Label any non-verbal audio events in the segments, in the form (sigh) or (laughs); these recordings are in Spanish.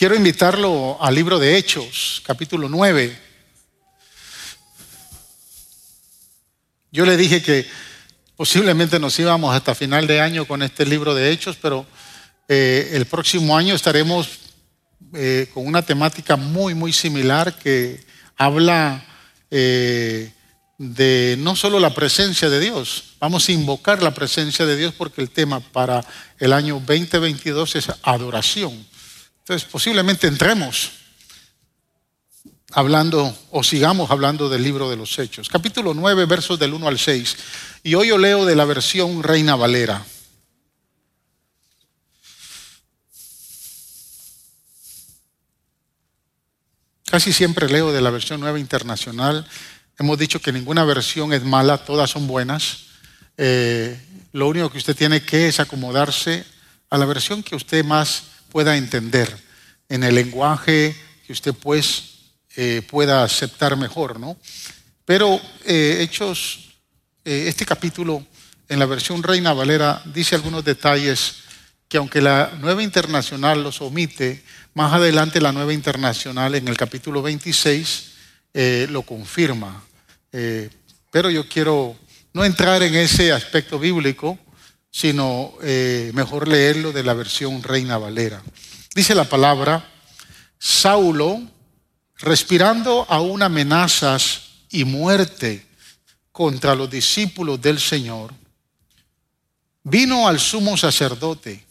Quiero invitarlo al libro de Hechos, capítulo 9. Yo le dije que posiblemente nos íbamos hasta final de año con este libro de Hechos, pero eh, el próximo año estaremos eh, con una temática muy, muy similar que habla eh, de no solo la presencia de Dios, vamos a invocar la presencia de Dios porque el tema para el año 2022 es adoración. Entonces posiblemente entremos hablando o sigamos hablando del libro de los Hechos. Capítulo 9, versos del 1 al 6. Y hoy yo leo de la versión Reina Valera. Casi siempre leo de la versión nueva internacional. Hemos dicho que ninguna versión es mala, todas son buenas. Eh, lo único que usted tiene que es acomodarse a la versión que usted más pueda entender, en el lenguaje que usted pues eh, pueda aceptar mejor, ¿no? Pero eh, Hechos, este capítulo en la versión Reina Valera dice algunos detalles que aunque la nueva internacional los omite, más adelante la nueva internacional en el capítulo 26 eh, lo confirma. Eh, pero yo quiero no entrar en ese aspecto bíblico, sino eh, mejor leerlo de la versión Reina Valera. Dice la palabra, Saulo, respirando aún amenazas y muerte contra los discípulos del Señor, vino al sumo sacerdote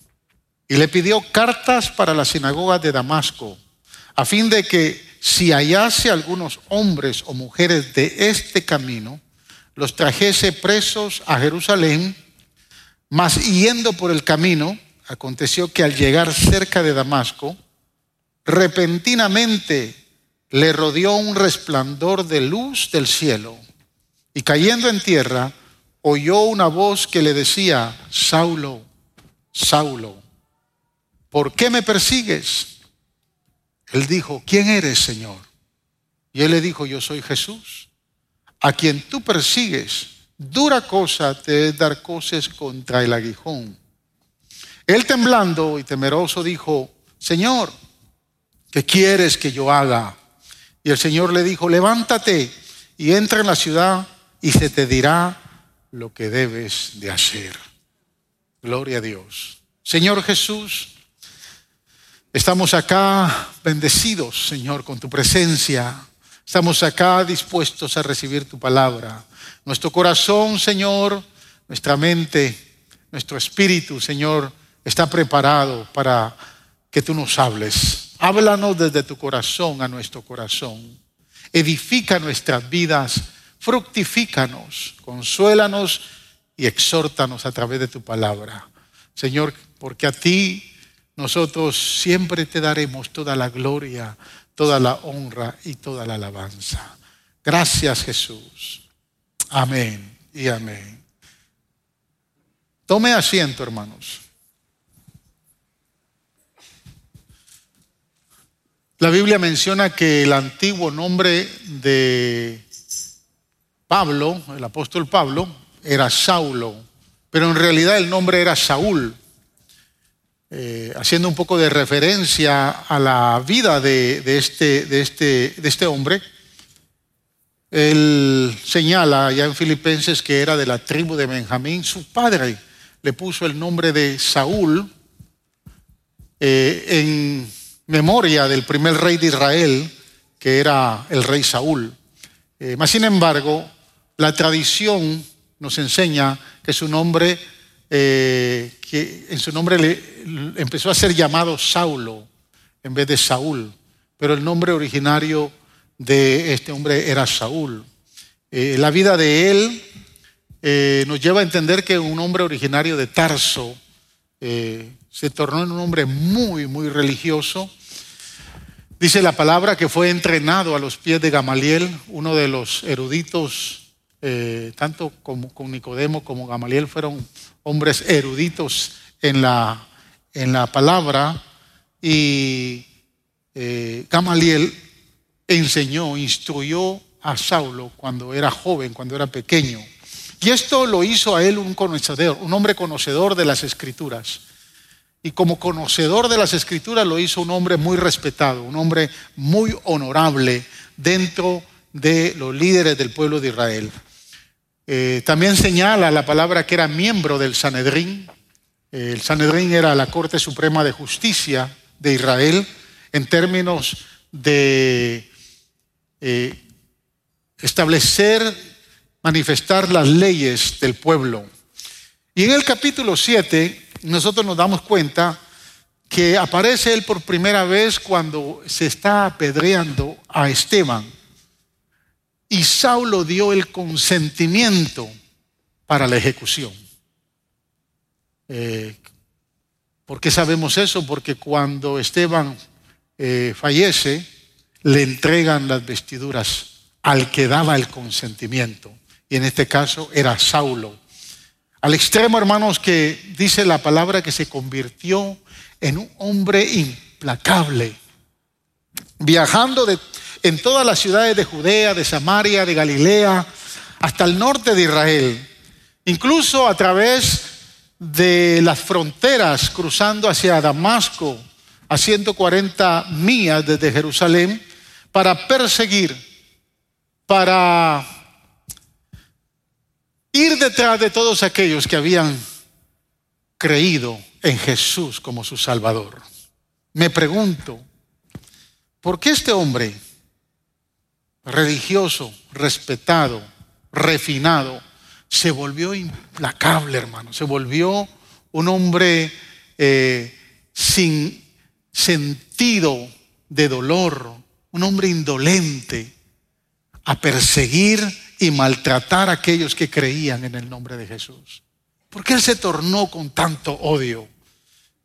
y le pidió cartas para la sinagoga de Damasco, a fin de que si hallase algunos hombres o mujeres de este camino, los trajese presos a Jerusalén, mas yendo por el camino, aconteció que al llegar cerca de Damasco, repentinamente le rodeó un resplandor de luz del cielo, y cayendo en tierra, oyó una voz que le decía, Saulo, Saulo, ¿por qué me persigues? Él dijo, ¿quién eres, Señor? Y él le dijo, yo soy Jesús, a quien tú persigues. Dura cosa te es dar cosas contra el aguijón. Él temblando y temeroso dijo, Señor, ¿qué quieres que yo haga? Y el Señor le dijo, levántate y entra en la ciudad y se te dirá lo que debes de hacer. Gloria a Dios. Señor Jesús, Estamos acá bendecidos, Señor, con tu presencia. Estamos acá dispuestos a recibir tu palabra. Nuestro corazón, Señor, nuestra mente, nuestro espíritu, Señor, está preparado para que tú nos hables. Háblanos desde tu corazón a nuestro corazón. Edifica nuestras vidas, fructifícanos, consuélanos y exhórtanos a través de tu palabra. Señor, porque a ti nosotros siempre te daremos toda la gloria, toda la honra y toda la alabanza. Gracias Jesús. Amén y amén. Tome asiento, hermanos. La Biblia menciona que el antiguo nombre de Pablo, el apóstol Pablo, era Saulo, pero en realidad el nombre era Saúl. Eh, haciendo un poco de referencia a la vida de, este, de, este, de este hombre, él señala ya en Filipenses que era de la tribu de Benjamín. Su padre le puso el nombre de Saúl eh, en memoria del primer rey de Israel, que era el rey Saúl. Eh, mas, sin embargo, la tradición nos enseña que su nombre eh, que en su nombre le, empezó a ser llamado Saulo en vez de Saúl, pero el nombre originario de este hombre era Saúl. Eh, la vida de él eh, nos lleva a entender que un hombre originario de Tarso se tornó en un hombre muy, muy religioso. Dice la palabra que fue entrenado a los pies de Gamaliel, uno de los eruditos, tanto como, con Nicodemo como Gamaliel fueron hombres eruditos en la, en la palabra y eh, Gamaliel enseñó, instruyó a Saulo cuando era joven, cuando era pequeño. Y esto lo hizo a él un conocedor, un hombre conocedor de las escrituras. y como conocedor de las escrituras lo hizo un hombre muy respetado, un hombre muy honorable dentro de los líderes del pueblo de Israel. Eh, también señala la palabra que era miembro del Sanedrín. El Sanedrín era la Corte Suprema de Justicia de Israel en términos de eh, establecer, manifestar las leyes del pueblo. Y en el capítulo 7 nosotros nos damos cuenta que aparece él por primera vez cuando se está apedreando a Esteban. Y Saulo dio el consentimiento para la ejecución. Eh, ¿Por qué sabemos eso? Porque cuando Esteban eh, fallece, le entregan las vestiduras al que daba el consentimiento. Y en este caso era Saulo. Al extremo, hermanos, que dice la palabra que se convirtió en un hombre implacable, viajando de en todas las ciudades de Judea, de Samaria, de Galilea, hasta el norte de Israel, incluso a través de las fronteras, cruzando hacia Damasco, a 140 millas desde Jerusalén, para perseguir, para ir detrás de todos aquellos que habían creído en Jesús como su Salvador. Me pregunto, ¿por qué este hombre religioso, respetado, refinado, se volvió implacable, hermano. Se volvió un hombre eh, sin sentido de dolor, un hombre indolente a perseguir y maltratar a aquellos que creían en el nombre de Jesús. ¿Por qué él se tornó con tanto odio?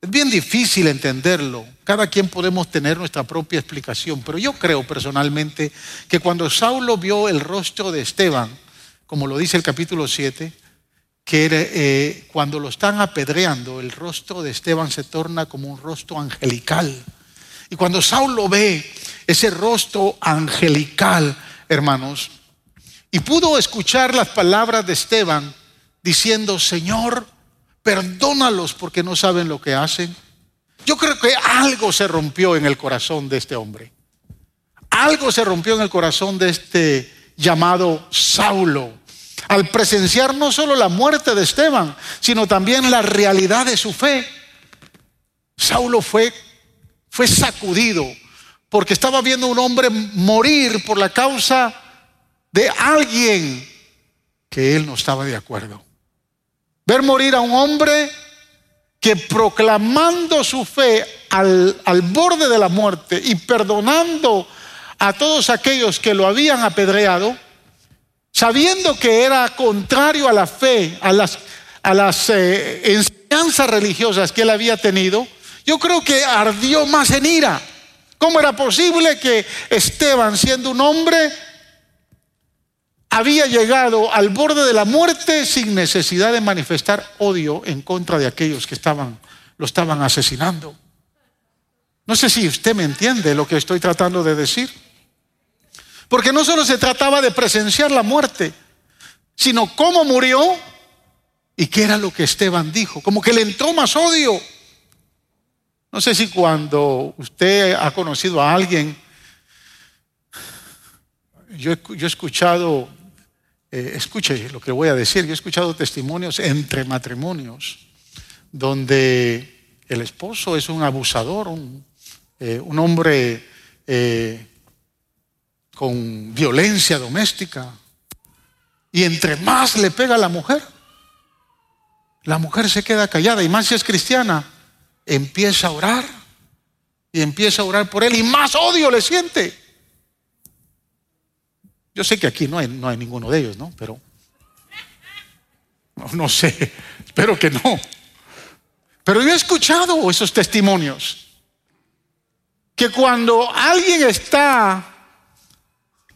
Es bien difícil entenderlo. Cada quien podemos tener nuestra propia explicación, pero yo creo personalmente que cuando Saulo vio el rostro de Esteban, como lo dice el capítulo 7, que eh, cuando lo están apedreando, el rostro de Esteban se torna como un rostro angelical. Y cuando Saulo ve ese rostro angelical, hermanos, y pudo escuchar las palabras de Esteban diciendo, Señor, perdónalos porque no saben lo que hacen. Yo creo que algo se rompió en el corazón de este hombre. Algo se rompió en el corazón de este llamado Saulo. Al presenciar no solo la muerte de Esteban, sino también la realidad de su fe. Saulo fue, fue sacudido porque estaba viendo un hombre morir por la causa de alguien que él no estaba de acuerdo. Ver morir a un hombre que proclamando su fe al, al, borde de la muerte y perdonando a todos aquellos que lo habían apedreado, sabiendo que era contrario a la fe, a las, a las eh, enseñanzas religiosas que él había tenido, yo creo que ardió más en ira. ¿Cómo era posible que Esteban, siendo un hombre había llegado al borde de la muerte sin necesidad de manifestar odio en contra de aquellos que estaban, lo estaban asesinando. No sé si usted me entiende lo que estoy tratando de decir. Porque no solo se trataba de presenciar la muerte, sino cómo murió y qué era lo que Esteban dijo. Como que le entró más odio. No sé si cuando usted ha conocido a alguien, yo he, escuchado eh, escuche lo que voy a decir, yo he escuchado testimonios entre matrimonios donde el esposo es un abusador, un, eh, hombre eh, con violencia doméstica, y entre más le pega a la mujer, la mujer se queda callada, y más si es cristiana, empieza a orar, y empieza a orar por él, y más odio le siente. Yo sé que aquí no hay, no hay ninguno de ellos, ¿no? Pero no, no sé, (laughs) espero que no. Pero yo he escuchado esos testimonios. Que cuando alguien está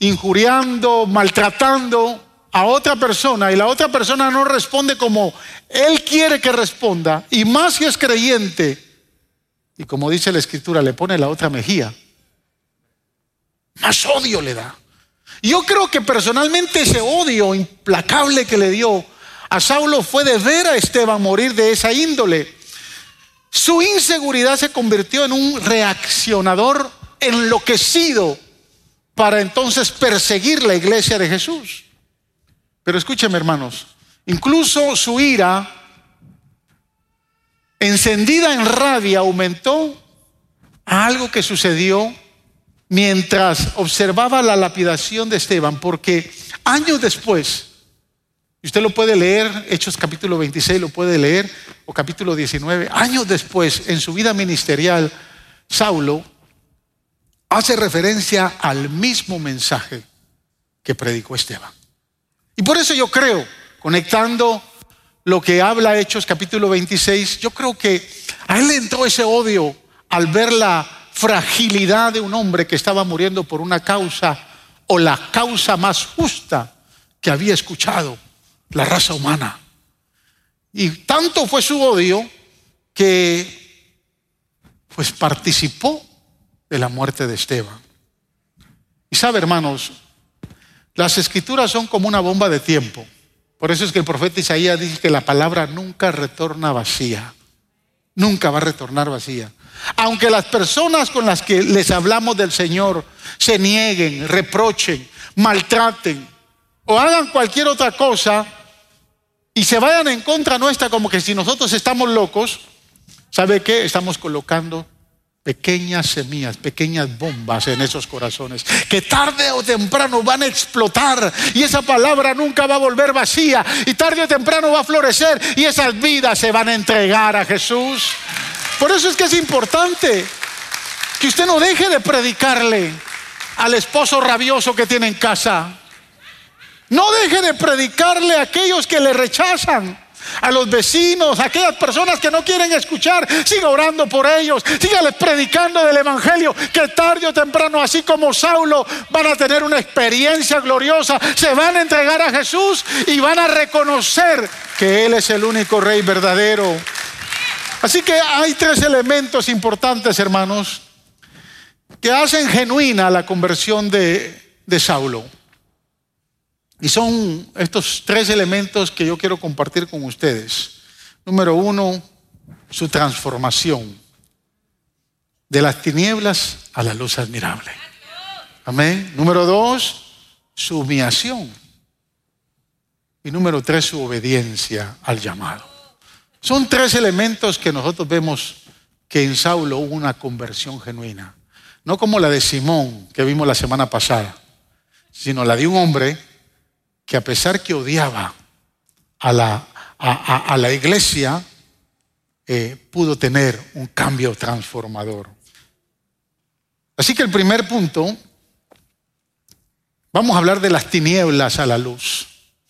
injuriando, maltratando a otra persona y la otra persona no responde como él quiere que responda, y más si es creyente, y como dice la escritura, le pone la otra mejilla, más odio le da. Yo creo que personalmente ese odio implacable que le dio a Saulo fue de ver a Esteban morir de esa índole. Su inseguridad se convirtió en un reaccionador enloquecido para entonces perseguir la iglesia de Jesús. Pero escúcheme hermanos, incluso su ira encendida en rabia aumentó a algo que sucedió mientras observaba la lapidación de Esteban, porque años después, y usted lo puede leer, Hechos capítulo 26 lo puede leer, o capítulo 19, años después, en su vida ministerial, Saulo hace referencia al mismo mensaje que predicó Esteban. Y por eso yo creo, conectando lo que habla Hechos capítulo 26, yo creo que a él le entró ese odio al ver la fragilidad de un hombre que estaba muriendo por una causa o la causa más justa que había escuchado la raza humana. Y tanto fue su odio que pues participó de la muerte de Esteban. Y sabe, hermanos, las escrituras son como una bomba de tiempo. Por eso es que el profeta Isaías dice que la palabra nunca retorna vacía. Nunca va a retornar vacía. Aunque las personas con las que les hablamos del Señor se nieguen, reprochen, maltraten o hagan cualquier otra cosa y se vayan en contra nuestra como que si nosotros estamos locos, ¿sabe qué? Estamos colocando pequeñas semillas, pequeñas bombas en esos corazones, que tarde o temprano van a explotar y esa palabra nunca va a volver vacía y tarde o temprano va a florecer y esas vidas se van a entregar a Jesús. Por eso es que es importante que usted no deje de predicarle al esposo rabioso que tiene en casa. No deje de predicarle a aquellos que le rechazan a los vecinos, a aquellas personas que no quieren escuchar, siga orando por ellos, sígales predicando del Evangelio, que tarde o temprano, así como Saulo, van a tener una experiencia gloriosa, se van a entregar a Jesús y van a reconocer que Él es el único Rey verdadero. Así que hay tres elementos importantes, hermanos, que hacen genuina la conversión de, de Saulo. Y son estos tres elementos que yo quiero compartir con ustedes. Número uno, su transformación de las tinieblas a la luz admirable. Amén. Número dos, su humillación. Y número tres, su obediencia al llamado. Son tres elementos que nosotros vemos que en Saulo hubo una conversión genuina. No como la de Simón que vimos la semana pasada, sino la de un hombre que a pesar que odiaba a la, a, la iglesia, eh, pudo tener un cambio transformador. Así que el primer punto, vamos a hablar de las tinieblas a la luz.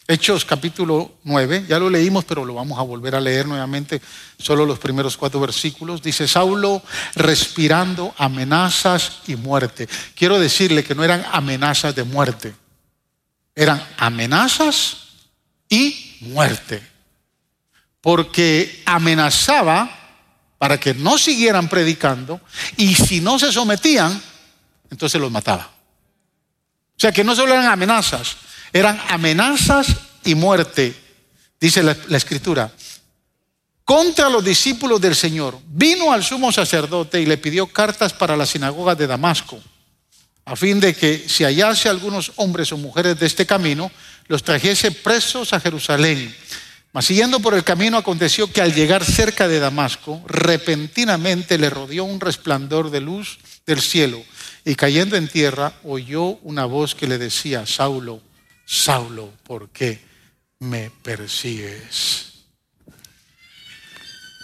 Hechos capítulo 9, ya lo leímos, pero lo vamos a volver a leer nuevamente, solo los primeros cuatro versículos. Dice, Saulo respirando amenazas y muerte. Quiero decirle que no eran amenazas de muerte eran amenazas y muerte. Porque amenazaba para que no siguieran predicando y si no se sometían, entonces los mataba. O sea que no solo eran amenazas, eran amenazas y muerte, dice la, la escritura. Contra los discípulos del Señor, vino al sumo sacerdote y le pidió cartas para la sinagoga de Damasco a fin de que si hallase algunos hombres o mujeres de este camino, los trajese presos a Jerusalén. Mas siguiendo por el camino aconteció que al llegar cerca de Damasco, repentinamente le rodeó un resplandor de luz del cielo y cayendo en tierra oyó una voz que le decía, Saulo, Saulo, ¿por qué me persigues?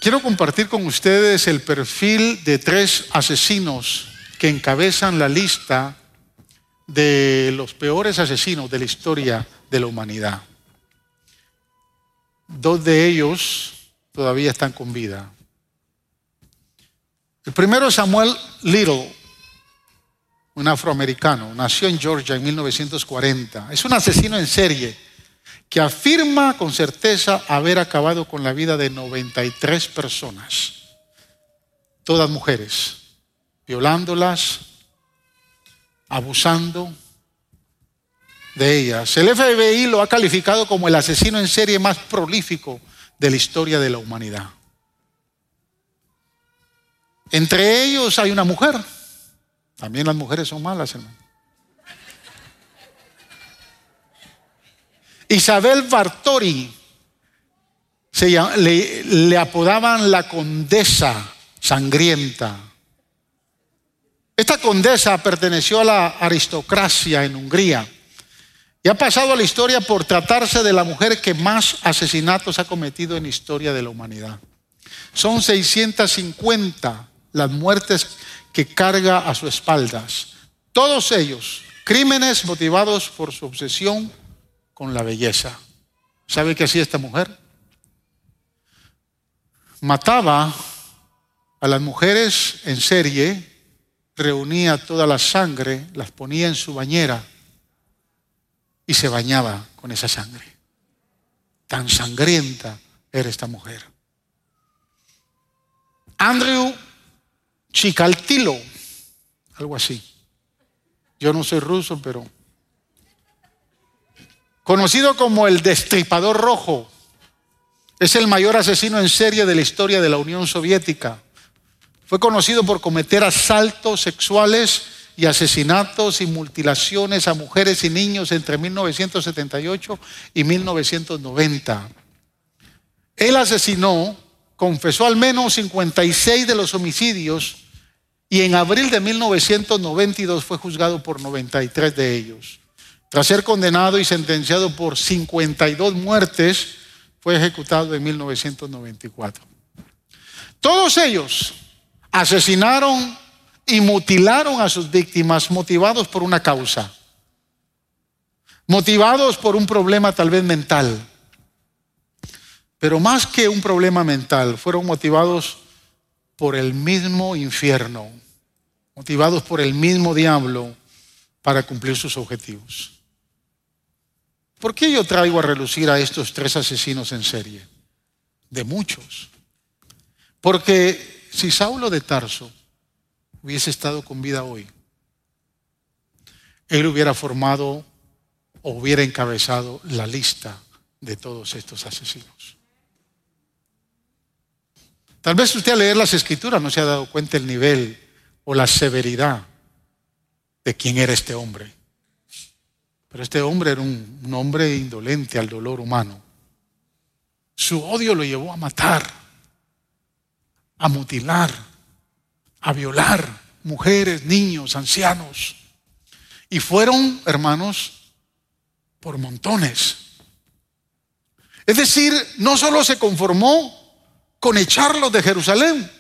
Quiero compartir con ustedes el perfil de tres asesinos que encabezan la lista de los peores asesinos de la historia de la humanidad. Dos de ellos todavía están con vida. El primero es Samuel Little, un afroamericano, nació en Georgia en 1940. Es un asesino en serie que afirma con certeza haber acabado con la vida de 93 personas, todas mujeres violándolas, abusando de ellas. El FBI lo ha calificado como el asesino en serie más prolífico de la historia de la humanidad. Entre ellos hay una mujer. También las mujeres son malas, hermano. Isabel Bartori, se le, le apodaban la condesa sangrienta. Esta condesa perteneció a la aristocracia en Hungría y ha pasado a la historia por tratarse de la mujer que más asesinatos ha cometido en la historia de la humanidad. Son 650 las muertes que carga a sus espaldas. Todos ellos, crímenes motivados por su obsesión con la belleza. ¿Sabe qué hacía esta mujer? Mataba a las mujeres en serie, reunía toda la sangre, las ponía en su bañera y se bañaba con esa sangre. Tan sangrienta era esta mujer. Andrew Chicaltilo, algo así. Yo no soy ruso, pero conocido como el destripador rojo, es el mayor asesino en serie de la historia de la Unión Soviética. Fue conocido por cometer asaltos sexuales y asesinatos y mutilaciones a mujeres y niños entre 1978 y 1990. Él asesinó, confesó al menos 56 de los homicidios y en abril de 1992 fue juzgado por 93 de ellos. Tras ser condenado y sentenciado por 52 muertes, fue ejecutado en 1994. Todos ellos asesinaron y mutilaron a sus víctimas motivados por una causa, motivados por un problema tal vez mental. Pero más que un problema mental, fueron motivados por el mismo infierno, motivados por el mismo diablo para cumplir sus objetivos. ¿Por qué yo traigo a relucir a estos tres asesinos en serie? De muchos. Porque si Saulo de Tarso hubiese estado con vida hoy, él hubiera formado o hubiera encabezado la lista de todos estos asesinos. Tal vez usted al leer las escrituras no se ha dado cuenta el nivel o la severidad de quién era este hombre. Pero este hombre era un, hombre indolente al dolor humano. Su odio lo llevó a matar, a mutilar, a violar mujeres, niños, ancianos. Y fueron, hermanos, por montones. Es decir, no solo se conformó con echarlos de Jerusalén,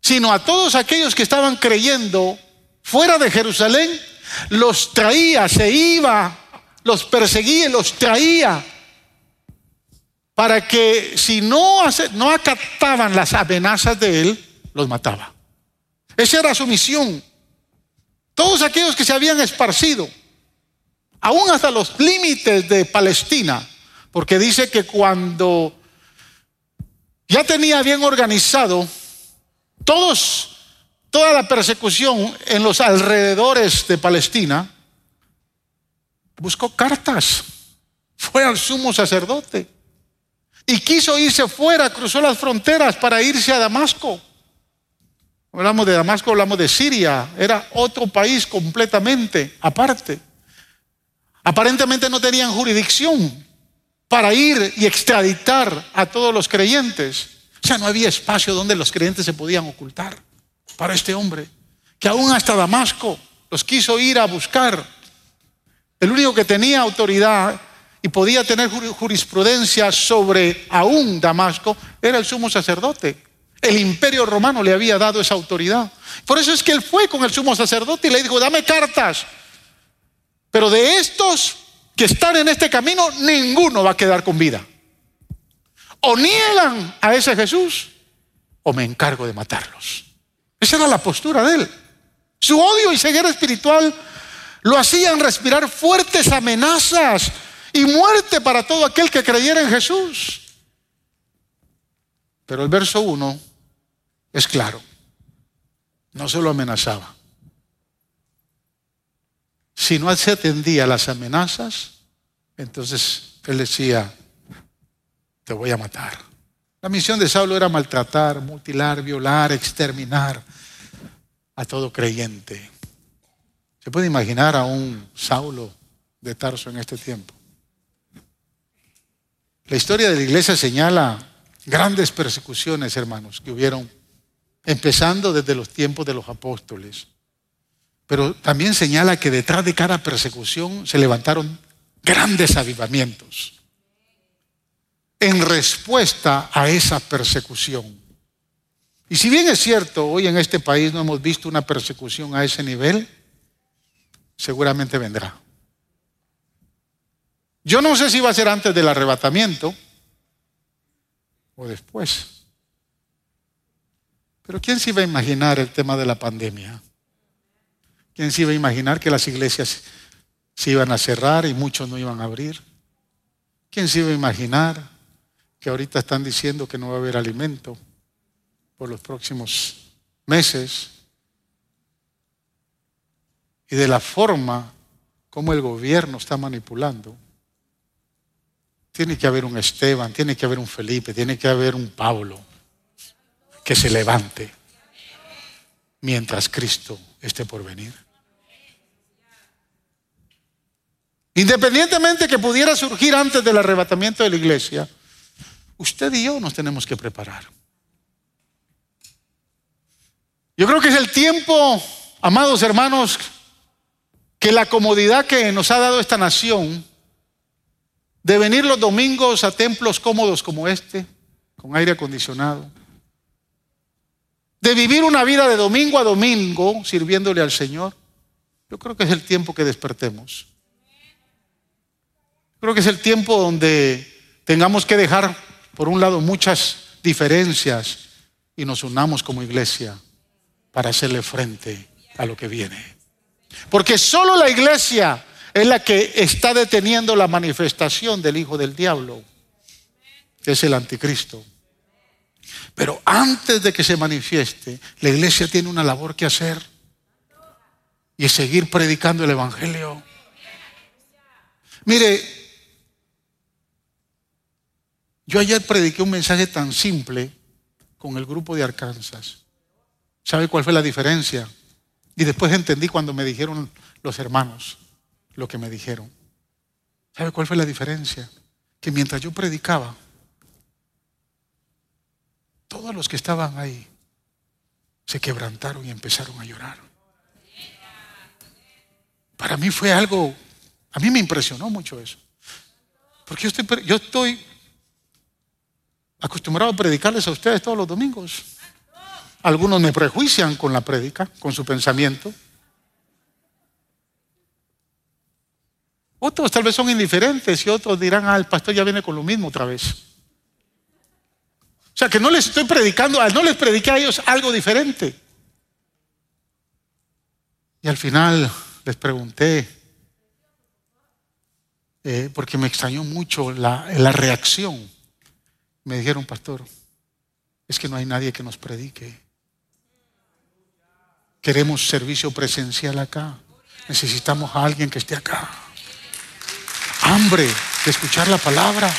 sino a todos aquellos que estaban creyendo fuera de Jerusalén, los traía, se iba, los perseguía los traía para que si no, no acataban las amenazas de él, los mataba. Esa era su misión. Todos aquellos que se habían esparcido, aún hasta los límites de Palestina, porque dice que cuando ya tenía bien organizado, todos toda la persecución en los alrededores de Palestina, buscó cartas, fue al sumo sacerdote y quiso irse fuera, cruzó las fronteras para irse a Damasco. Hablamos de Damasco, hablamos de Siria, era otro país completamente aparte. Aparentemente no tenían jurisdicción para ir y extraditar a todos los creyentes. O sea, no había espacio donde los creyentes se podían ocultar para este hombre, que aún hasta Damasco los quiso ir a buscar. El único que tenía autoridad y podía tener jurisprudencia sobre aún Damasco era el sumo sacerdote. El imperio romano le había dado esa autoridad. Por eso es que él fue con el sumo sacerdote y le dijo, dame cartas. Pero de estos que están en este camino, ninguno va a quedar con vida. O niegan a ese Jesús o me encargo de matarlos. Esa era la postura de él. Su odio y ceguera espiritual lo hacían respirar fuertes amenazas y muerte para todo aquel que creyera en Jesús. Pero el verso 1 es claro. No se lo amenazaba. Si no se atendía a las amenazas, entonces él decía, te voy a matar. La misión de Saulo era maltratar, mutilar, violar, exterminar a todo creyente. ¿Se puede imaginar a un Saulo de Tarso en este tiempo? La historia de la iglesia señala grandes persecuciones, hermanos, que hubieron, empezando desde los tiempos de los apóstoles. Pero también señala que detrás de cada persecución se levantaron grandes avivamientos en respuesta a esa persecución. Y si bien es cierto, hoy en este país no hemos visto una persecución a ese nivel, seguramente vendrá. Yo no sé si va a ser antes del arrebatamiento o después. Pero ¿quién se iba a imaginar el tema de la pandemia? ¿Quién se iba a imaginar que las iglesias se iban a cerrar y muchos no iban a abrir? ¿Quién se iba a imaginar que ahorita están diciendo que no va a haber alimento por los próximos meses? Y de la forma como el gobierno está manipulando. Tiene que haber un Esteban, tiene que haber un Felipe, tiene que haber un Pablo que se levante mientras Cristo esté por venir. Independientemente que pudiera surgir antes del arrebatamiento de la iglesia, usted y yo nos tenemos que preparar. Yo creo que es el tiempo, amados hermanos, que la comodidad que nos ha dado esta nación de venir los domingos a templos cómodos como este, con aire acondicionado, de vivir una vida de domingo a domingo sirviéndole al Señor, yo creo que es el tiempo que despertemos. Creo que es el tiempo donde tengamos que dejar, por un lado, muchas diferencias y nos unamos como iglesia para hacerle frente a lo que viene. Porque solo la iglesia es la que está deteniendo la manifestación del Hijo del Diablo, que es el anticristo. Pero antes de que se manifieste, la iglesia tiene una labor que hacer y es seguir predicando el Evangelio. Mire, yo ayer prediqué un mensaje tan simple con el grupo de Arkansas. ¿Sabe cuál fue la diferencia? Y después entendí cuando me dijeron los hermanos lo que me dijeron. ¿Sabe cuál fue la diferencia? Que mientras yo predicaba, todos los que estaban ahí se quebrantaron y empezaron a llorar. Para mí fue algo, a mí me impresionó mucho eso. Porque yo estoy, yo estoy acostumbrado a predicarles a ustedes todos los domingos. Algunos me prejuician con la prédica, con su pensamiento. Otros tal vez son indiferentes y otros dirán, ah, el pastor ya viene con lo mismo otra vez. O sea que no les estoy predicando, no les prediqué a ellos algo diferente. Y al final les pregunté, eh, porque me extrañó mucho la, la reacción. Me dijeron, pastor, es que no hay nadie que nos predique. Queremos servicio presencial acá. Necesitamos a alguien que esté acá hambre de escuchar la palabra.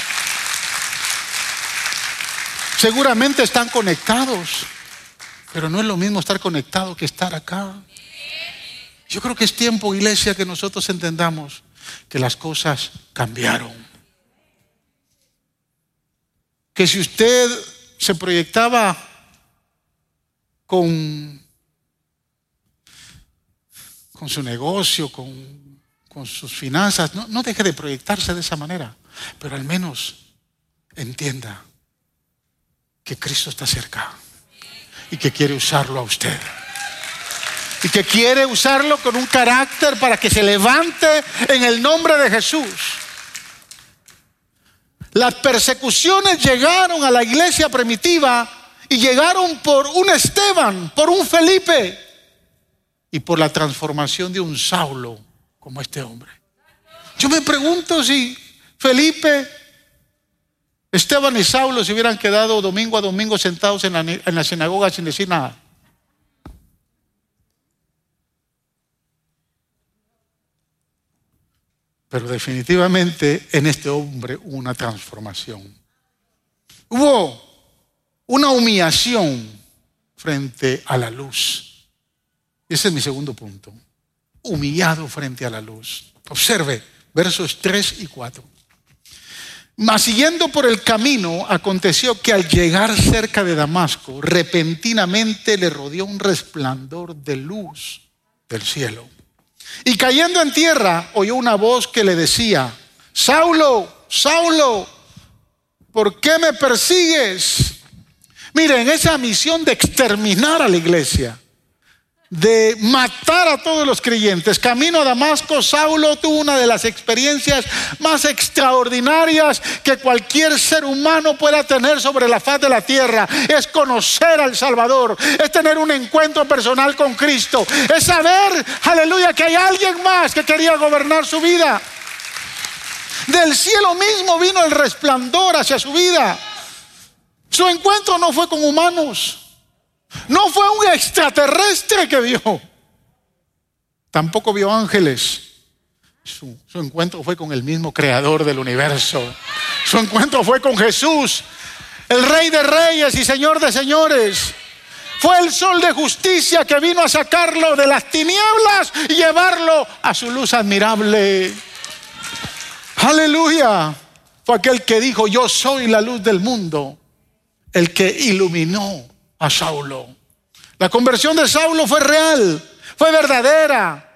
Seguramente están conectados, pero no es lo mismo estar conectado que estar acá. Yo creo que es tiempo, iglesia, que nosotros entendamos que las cosas cambiaron. Que si usted se proyectaba con, con su negocio, con con sus finanzas. No, deje de proyectarse de esa manera, pero al menos entienda que Cristo está cerca y que quiere usarlo a usted. Y que quiere usarlo con un carácter para que se levante en el nombre de Jesús. Las persecuciones llegaron a la iglesia primitiva y llegaron por un Esteban, por un Felipe y por la transformación de un Saulo como este hombre. Yo me pregunto si Felipe, Esteban y Saulo se hubieran quedado domingo a domingo sentados en la, sinagoga sin decir nada. Pero definitivamente en este hombre hubo una transformación. Hubo una humillación frente a la luz. Ese es mi segundo punto. Humillado frente a la luz. Observe versos 3 y 4. Mas siguiendo por el camino, aconteció que al llegar cerca de Damasco, repentinamente le rodeó un resplandor de luz del cielo. Y cayendo en tierra, oyó una voz que le decía, Saulo, Saulo, ¿por qué me persigues? Miren, esa misión de exterminar a la iglesia, de matar a todos los creyentes. Camino a Damasco, Saulo tuvo una de las experiencias más extraordinarias que cualquier ser humano pueda tener sobre la faz de la tierra. Es conocer al Salvador, es tener un encuentro personal con Cristo, es saber, aleluya, que hay alguien más que quería gobernar su vida. Del cielo mismo vino el resplandor hacia su vida. Su encuentro no fue con humanos. No fue un extraterrestre que vio. Tampoco vio ángeles. Su, encuentro fue con el mismo creador del universo. Su encuentro fue con Jesús, el rey de reyes y señor de señores. Fue el sol de justicia que vino a sacarlo de las tinieblas y llevarlo a su luz admirable. Aleluya. Fue aquel que dijo, yo soy la luz del mundo, el que iluminó a Saulo. La conversión de Saulo fue real, fue verdadera,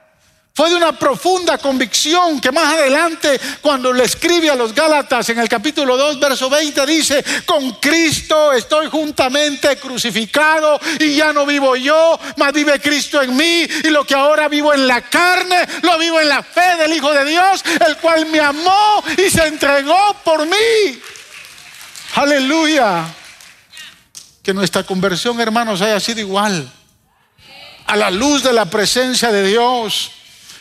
fue de una profunda convicción que más adelante, cuando le escribe a los Gálatas en el capítulo 2, verso 20, dice, con Cristo estoy juntamente crucificado y ya no vivo yo, mas vive Cristo en mí y lo que ahora vivo en la carne, lo vivo en la fe del Hijo de Dios, el cual me amó y se entregó por mí. Aleluya que nuestra conversión, hermanos, haya sido igual. A la luz de la presencia de Dios.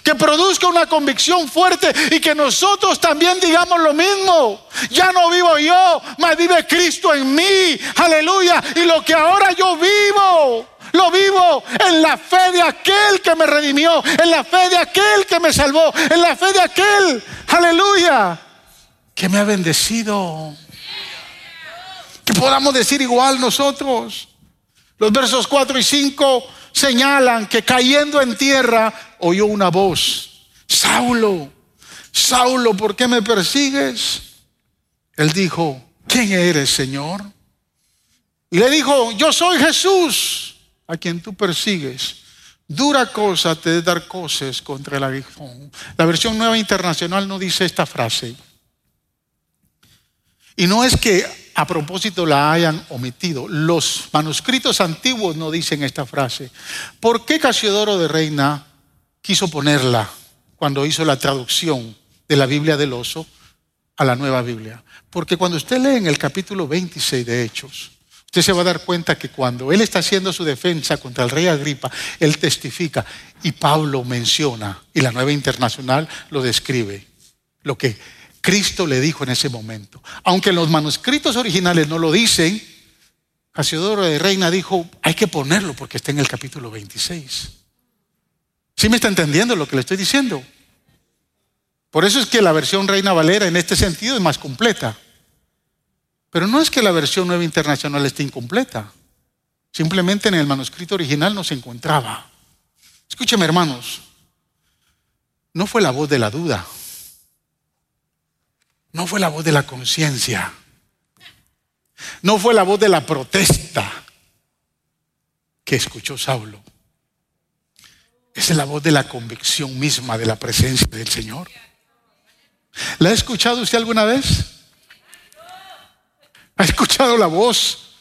Que produzca una convicción fuerte y que nosotros también digamos lo mismo. Ya no vivo yo, mas vive Cristo en mí. Aleluya. Y lo que ahora yo vivo, lo vivo en la fe de aquel que me redimió, en la fe de aquel que me salvó, en la fe de aquel, aleluya, que me ha bendecido podamos decir igual nosotros. Los versos 4 y 5 señalan que cayendo en tierra oyó una voz, Saulo, Saulo, ¿por qué me persigues? Él dijo, ¿quién eres, Señor? Y le dijo, yo soy Jesús, a quien tú persigues. Dura cosa te de dar cosas contra el aguijón. La versión nueva internacional no dice esta frase. Y no es que a propósito la hayan omitido. Los manuscritos antiguos no dicen esta frase. ¿Por qué Casiodoro de Reina quiso ponerla cuando hizo la traducción de la Biblia del oso a la nueva Biblia? Porque cuando usted lee en el capítulo 26 de Hechos, usted se va a dar cuenta que cuando él está haciendo su defensa contra el rey Agripa, él testifica y Pablo menciona, y la nueva internacional lo describe, lo que Cristo le dijo en ese momento. Aunque los manuscritos originales no lo dicen, Casiodoro de Reina dijo, hay que ponerlo porque está en el capítulo 26. ¿Sí me está entendiendo lo que le estoy diciendo? Por eso es que la versión Reina Valera en este sentido es más completa. Pero no es que la versión Nueva Internacional esté incompleta. Simplemente en el manuscrito original no se encontraba. Escúcheme hermanos, no fue la voz de la duda. No fue la voz de la conciencia. No fue la voz de la protesta que escuchó Saulo. Es la voz de la convicción misma de la presencia del Señor. ¿La ha escuchado usted alguna vez? ¿Ha escuchado la voz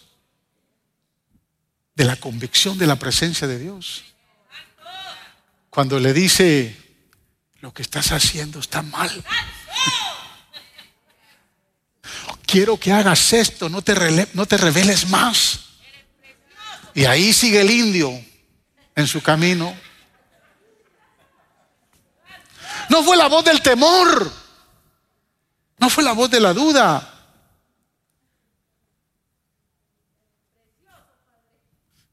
de la convicción de la presencia de Dios? Cuando le dice, lo que estás haciendo está mal quiero que hagas esto, no te, no te reveles más. Y ahí sigue el indio en su camino. No fue la voz del temor, no fue la voz de la duda.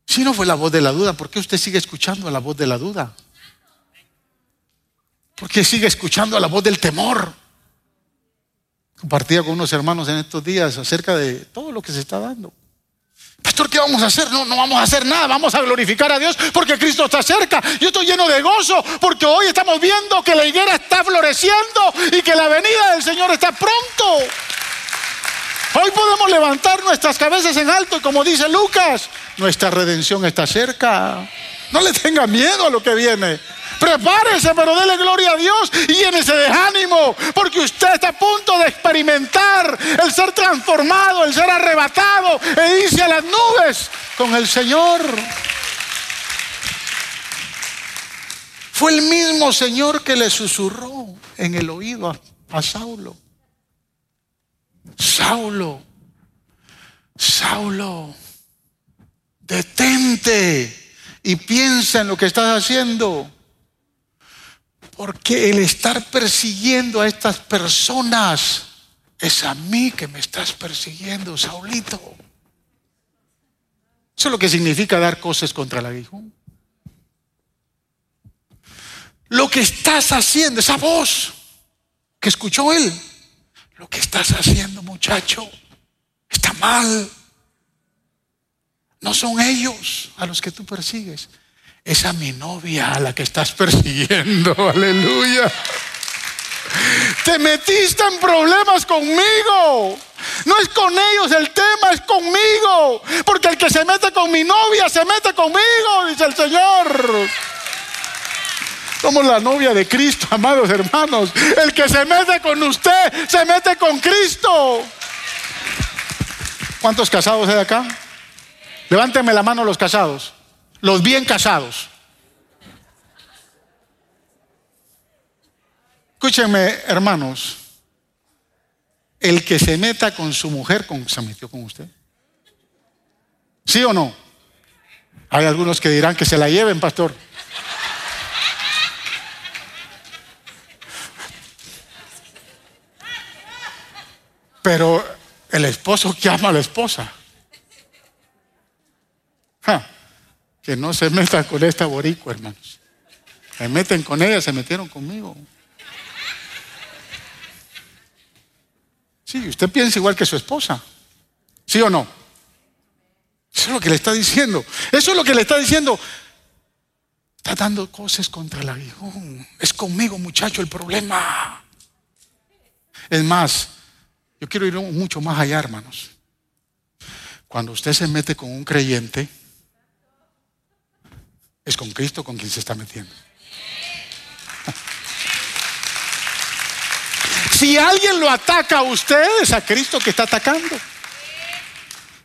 Si no fue la voz de la duda, ¿por qué usted sigue escuchando a la voz de la duda? ¿Por qué sigue escuchando a la voz del temor? Compartía con unos hermanos en estos días acerca de todo lo que se está dando. Pastor, ¿qué vamos a hacer? No, no vamos a hacer nada, vamos a glorificar a Dios porque Cristo está cerca. Yo estoy lleno de gozo porque hoy estamos viendo que la higuera está floreciendo y que la venida del Señor está pronto. Hoy podemos levantar nuestras cabezas en alto y como dice Lucas, nuestra redención está cerca. No le tenga miedo a lo que viene. Prepárese, pero dele gloria a Dios y llénese de ánimo, porque usted está a punto de experimentar el ser transformado, el ser arrebatado e irse a las nubes con el Señor. Fue el mismo Señor que le susurró en el oído a, a Saulo. Saulo, Saulo, detente y piensa en lo que estás haciendo. Porque el estar persiguiendo a estas personas es a mí que me estás persiguiendo, Saulito. Eso es lo que significa dar cosas contra el aguijón. Lo que estás haciendo, esa voz que escuchó él, lo que estás haciendo, muchacho, está mal. No son ellos a los que tú persigues, es mi novia a la que estás persiguiendo. (laughs) Aleluya. Te metiste en problemas conmigo. No es con ellos el tema, es conmigo. Porque el que se mete con mi novia se mete conmigo, dice el Señor. Somos la novia de Cristo, (laughs) amados hermanos. El que se mete con usted, se mete con Cristo. ¿Cuántos casados hay acá? Levánteme la mano los casados. Los bien casados. Escúchenme, hermanos. El que se meta con su mujer, ¿se metió con usted? ¿Sí o no? Hay algunos que dirán que se la lleven, pastor. Pero el esposo que ama a la esposa. Que no se metan con esta boricua, hermanos. Se meten con ella, se metieron conmigo. Sí, usted piensa igual que su esposa. ¿Sí o no? Eso es lo que le está diciendo. Eso es lo que le está diciendo. Está dando cosas contra el aguijón. Es conmigo, muchacho, el problema. Es más, yo quiero ir mucho más allá, hermanos. Cuando usted se mete con un creyente, es con Cristo con quien se está metiendo. Si alguien lo ataca a usted, es a Cristo que está atacando.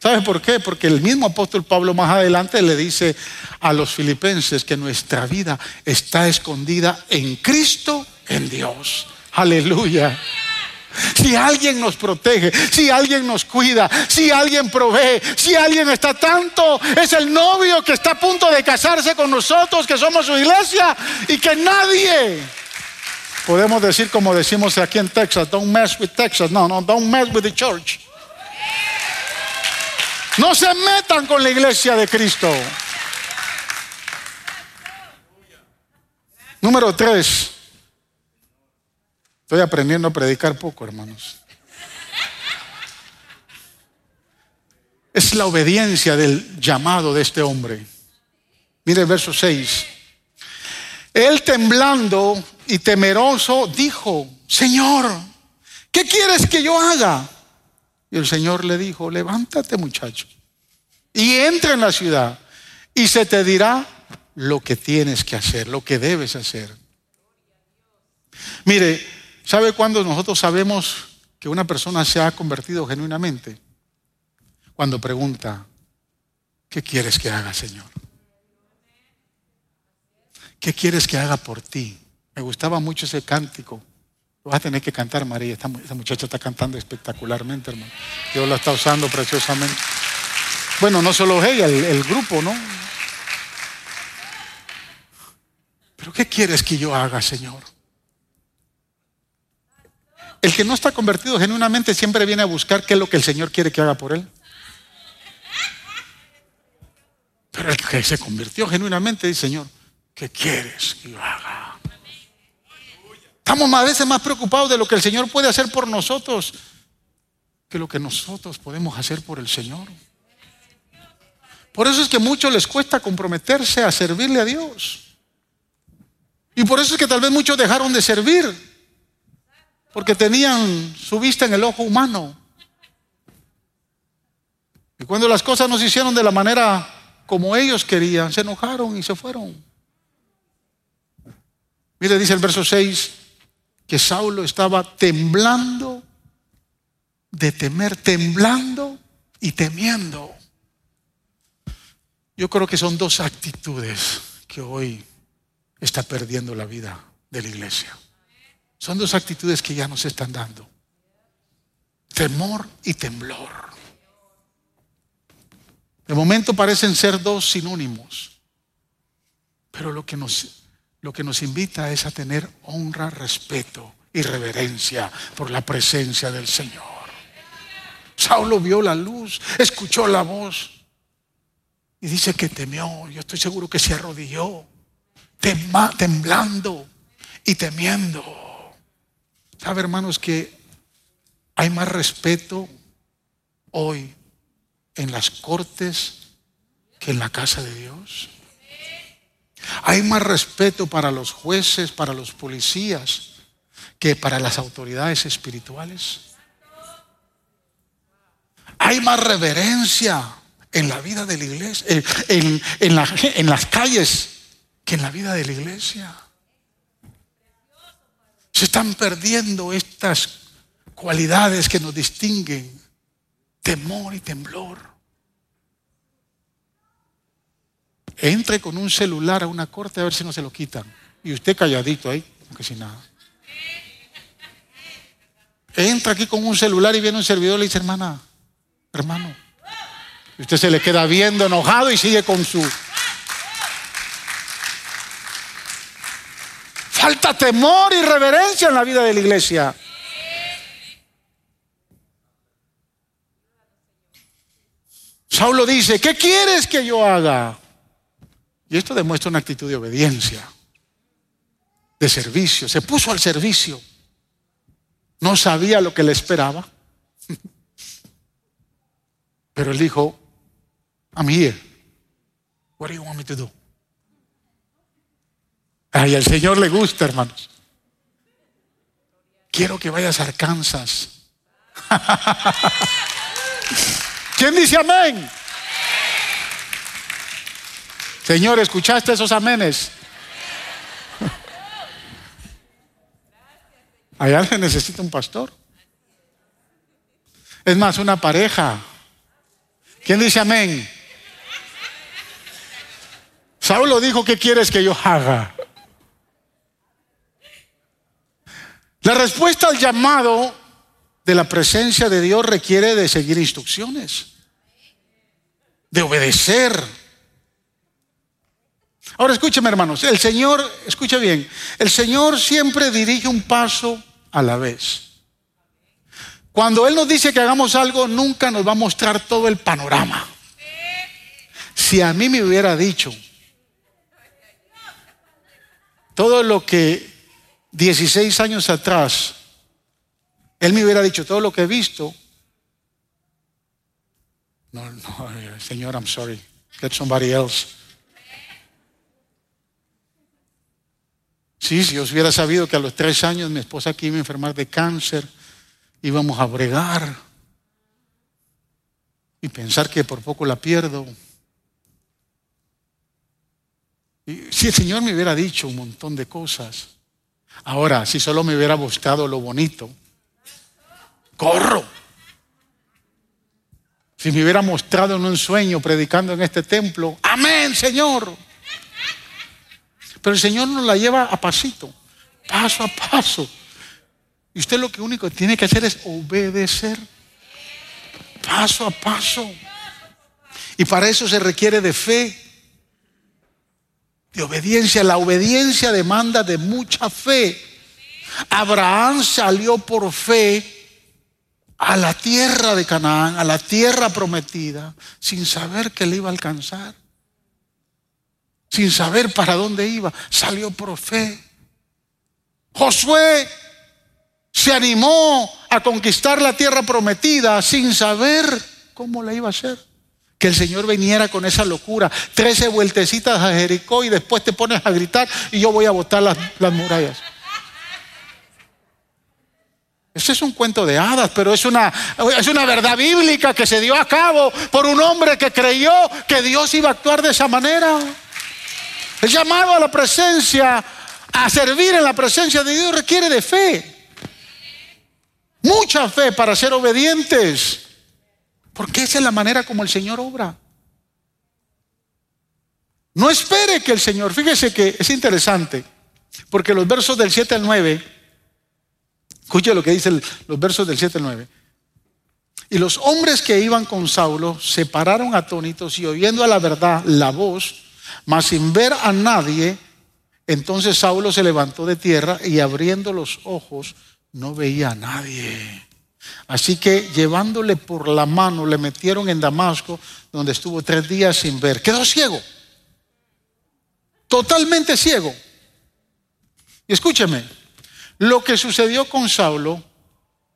¿Sabe por qué? Porque el mismo apóstol Pablo más adelante le dice a los filipenses que nuestra vida está escondida en Cristo, en Dios. Aleluya. Si alguien nos protege, si alguien nos cuida, si alguien provee, si alguien está tanto, es el novio que está a punto de casarse con nosotros, que somos su iglesia y que nadie podemos decir como decimos aquí en Texas, don't mess with Texas. No, no, don't mess with the church. No se metan con la iglesia de Cristo. Número tres. Estoy aprendiendo a predicar poco, hermanos. Es la obediencia del llamado de este hombre. Mire el verso 6. Él temblando y temeroso dijo, Señor, ¿qué quieres que yo haga? Y el Señor le dijo, levántate muchacho y entra en la ciudad y se te dirá lo que tienes que hacer, lo que debes hacer. Mire, ¿Sabe cuándo nosotros sabemos que una persona se ha convertido genuinamente? Cuando pregunta, ¿qué quieres que haga, Señor? ¿Qué quieres que haga por ti? Me gustaba mucho ese cántico. Lo vas a tener que cantar, María. Esta, muchacha está cantando espectacularmente, hermano. Dios la está usando preciosamente. Bueno, no solo ella, el, el grupo, ¿no? Pero ¿qué quieres que yo haga, Señor? El que no está convertido genuinamente siempre viene a buscar qué es lo que el Señor quiere que haga por él. Pero el que se convirtió genuinamente dice, Señor, ¿qué quieres que yo haga? Estamos a veces más preocupados de lo que el Señor puede hacer por nosotros que lo que nosotros podemos hacer por el Señor. Por eso es que a muchos les cuesta comprometerse a servirle a Dios. Y por eso es que tal vez muchos dejaron de servir, porque tenían su vista en el ojo humano. Y cuando las cosas no se hicieron de la manera como ellos querían, se enojaron y se fueron. Mire, dice el verso 6, que Saulo estaba temblando de temer, temblando y temiendo. Yo creo que son dos actitudes que hoy está perdiendo la vida de la iglesia. Son dos actitudes que ya nos están dando. Temor y temblor. De momento parecen ser dos sinónimos, pero lo que nos, lo que nos invita es a tener honra, respeto y reverencia por la presencia del Señor. Saulo vio la luz, escuchó la voz y dice que temió. Yo estoy seguro que se arrodilló, temblando y temiendo. ¿Sabe, hermanos, que hay más respeto hoy en las cortes que en la casa de Dios? Hay más respeto para los jueces, para los policías, que para las autoridades espirituales. Hay más reverencia en la vida de la iglesia, en, en las calles, que en la vida de la iglesia. Se están perdiendo estas cualidades que nos distinguen, temor y temblor. Entre con un celular a una corte a ver si no se lo quitan. Y usted calladito ahí, aunque sin nada. Entra aquí con un celular y viene un servidor y le dice, hermana, hermano. Y usted se le queda viendo enojado y sigue con su... Falta temor y reverencia en la vida de la iglesia. Saulo dice, ¿qué quieres que yo haga? Y esto demuestra una actitud de obediencia, de servicio. Se puso al servicio. No sabía lo que le esperaba. (laughs) Pero él dijo, I'm here. What do you want me to do? Ay, al Señor le gusta, hermanos. Quiero que vayas a Arkansas. (laughs) ¿Quién dice amén? Señor, ¿escuchaste esos amenes? (laughs) Allá se necesita un pastor. Es más, una pareja ¿Quién dice amén? Saulo dijo, ¿qué quieres que yo haga? La respuesta al llamado de la presencia de Dios requiere de seguir instrucciones, de obedecer. Ahora escúcheme hermanos, el Señor, escucha bien, el Señor siempre dirige un paso a la vez. Cuando Él nos dice que hagamos algo, nunca nos va a mostrar todo el panorama. Si a mí me hubiera dicho todo lo que 16 años atrás, Él me hubiera dicho todo lo que he visto, no, no, Señor, I'm sorry, get somebody else. Sí, si yo hubiera sabido que a los tres años mi esposa aquí iba a enfermar de cáncer, íbamos a bregar y pensar que por poco la pierdo. Y si el Señor me hubiera dicho un montón de cosas, ahora si solo me hubiera mostrado lo bonito, corro. Si me hubiera mostrado en un sueño predicando en este templo, amén, Señor. Pero el Señor nos la lleva a pasito, paso a paso. Y usted lo que único tiene que hacer es obedecer paso a paso. Y para eso se requiere de fe, de obediencia. La obediencia demanda de mucha fe. Abraham salió por fe a la tierra de Canaán, a la tierra prometida, sin saber que le iba a alcanzar, sin saber para dónde iba. Salió por fe. Josué se animó a conquistar la tierra prometida sin saber cómo la iba a hacer. Que el Señor viniera con esa locura. Trece vueltecitas a Jericó y después te pones a gritar y yo voy a botar las, las murallas. Ese es un cuento de hadas, pero es una, es una verdad bíblica que se dio a cabo por un hombre que creyó que Dios iba a actuar de esa manera. El llamado a la presencia, a servir en la presencia de Dios requiere de fe. Mucha fe para ser obedientes. Porque esa es la manera como el Señor obra. No espere que el Señor, fíjese que es interesante, porque los versos del 7 al 9 Escuche lo que dicen los versos del 7 al 9. Y los hombres que iban con Saulo se pararon atónitos y oyendo a la verdad la voz, mas sin ver a nadie, entonces Saulo se levantó de tierra y abriendo los ojos no veía a nadie. Así que llevándole por la mano le metieron en Damasco, donde estuvo tres días sin ver. Quedó ciego, totalmente ciego. Y escúcheme, lo que sucedió con Saulo,